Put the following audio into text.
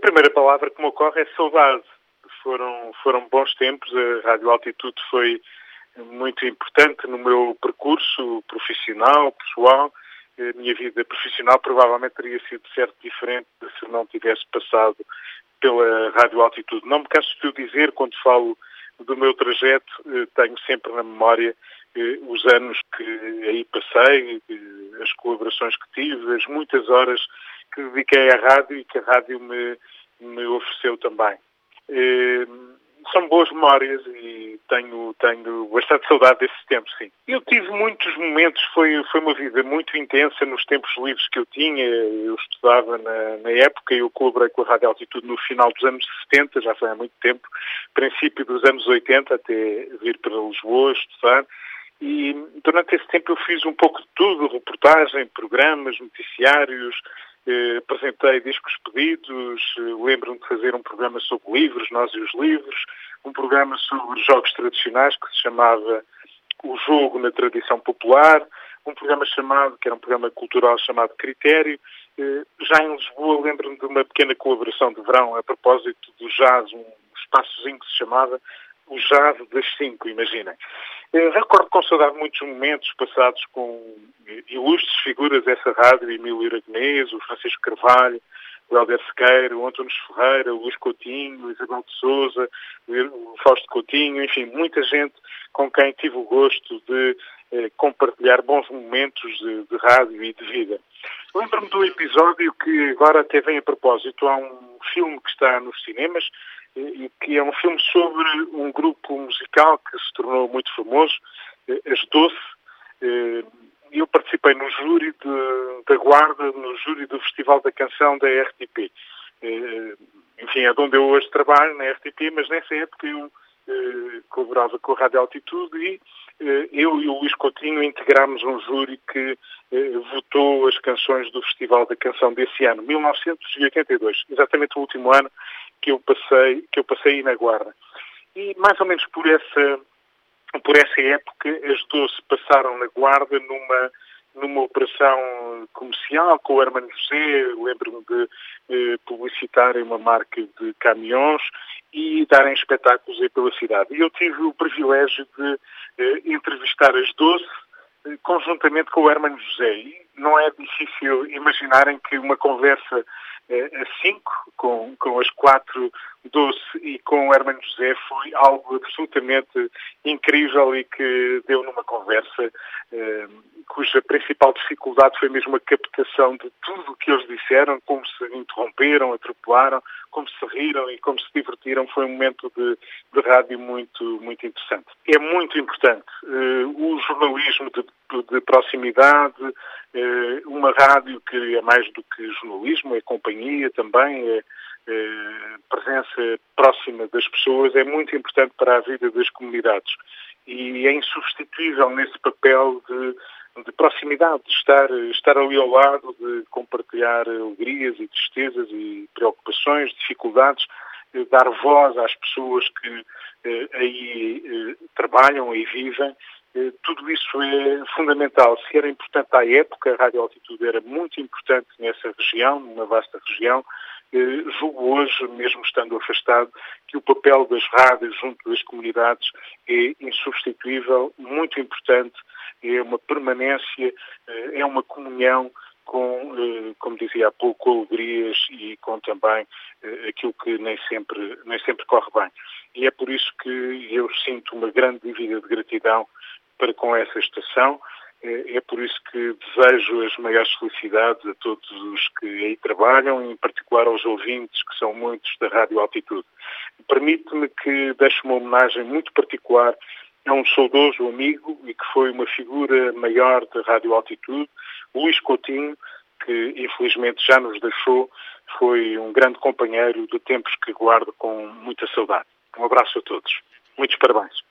primeira palavra que me ocorre é saudade. Foram, foram bons tempos, a Rádio Altitude foi muito importante no meu percurso profissional, pessoal. A minha vida profissional provavelmente teria sido certo diferente se não tivesse passado pela Rádio Altitude. Não me canso de dizer, quando falo do meu trajeto, eh, tenho sempre na memória eh, os anos que aí passei, eh, as colaborações que tive, as muitas horas que dediquei à rádio e que a rádio me, me ofereceu também. São boas memórias e tenho, tenho bastante saudade desses tempos, sim. Eu tive muitos momentos, foi, foi uma vida muito intensa nos tempos livres que eu tinha. Eu estudava na, na época, eu colaborei com a Rádio Altitude no final dos anos 70, já foi há muito tempo, princípio dos anos 80, até vir para Lisboa estudar. E durante esse tempo eu fiz um pouco de tudo, reportagem, programas, noticiários, eh, apresentei discos pedidos, eh, lembro-me de fazer um programa sobre livros, Nós e os Livros, um programa sobre jogos tradicionais que se chamava O Jogo na Tradição Popular, um programa chamado, que era um programa cultural chamado Critério. Eh, já em Lisboa lembro-me de uma pequena colaboração de verão a propósito do jazz, um espaçozinho que se chamava o jazz das cinco, imaginem. Eu recordo com saudade muitos momentos passados com ilustres figuras dessa rádio, Emílio Iragnês, o Francisco Carvalho, o Helder Sequeira, o Ferreira, o Luís Coutinho, o Isabel de Souza, o Fausto Coutinho, enfim, muita gente com quem tive o gosto de eh, compartilhar bons momentos de, de rádio e de vida. Lembro-me do episódio que agora até vem a propósito. Há um filme que está nos cinemas, e que é um filme sobre um grupo musical que se tornou muito famoso, eh, As Doce. Eh, eu participei no júri de, da Guarda, no júri do Festival da Canção da RTP. Eh, enfim, é de onde eu hoje trabalho, na RTP, mas nessa época eu colaborava com a Rádio Altitude e eu e o Luís Coutinho integramos um júri que votou as canções do Festival da Canção desse ano, 1982, exatamente o último ano que eu passei, que eu passei na Guarda. E mais ou menos por essa, por essa época, as doce passaram na Guarda numa, numa operação comercial com o Hermano José, lembro-me de eh, publicitarem uma marca de caminhões e darem espetáculos aí pela cidade. E eu tive o privilégio de eh, entrevistar as doce eh, conjuntamente com o Hermano José. E não é difícil imaginarem que uma conversa a cinco, com, com as quatro doce e com o Hermano José foi algo absolutamente incrível e que deu numa conversa eh, cuja principal dificuldade foi mesmo a captação de tudo o que eles disseram, como se interromperam, atropelaram, como se riram e como se divertiram. Foi um momento de, de rádio muito, muito interessante. É muito importante eh, o jornalismo de, de proximidade, eh, uma rádio que é mais do que jornalismo, é companhia também, é, é presença próxima das pessoas, é muito importante para a vida das comunidades e é insubstituível nesse papel de, de proximidade, de estar, estar ali ao lado, de compartilhar alegrias e tristezas e preocupações, dificuldades, dar voz às pessoas que eh, aí eh, trabalham e vivem eh, tudo isso é fundamental. Se era importante à época, a Rádio Altitude era muito importante nessa região, numa vasta região, eh, julgo hoje, mesmo estando afastado, que o papel das rádios junto das comunidades é insubstituível, muito importante, é uma permanência, eh, é uma comunhão com, como dizia há pouco, alegrias e com também aquilo que nem sempre, nem sempre corre bem. E é por isso que eu sinto uma grande dívida de gratidão para com essa estação. É, é por isso que desejo as maiores felicidades a todos os que aí trabalham, em particular aos ouvintes, que são muitos da Rádio Altitude. Permite-me que deixe uma homenagem muito particular a um saudoso amigo e que foi uma figura maior da Rádio Altitude, Luís Coutinho, que infelizmente já nos deixou, foi um grande companheiro de tempos que guardo com muita saudade. Um abraço a todos. Muitos parabéns.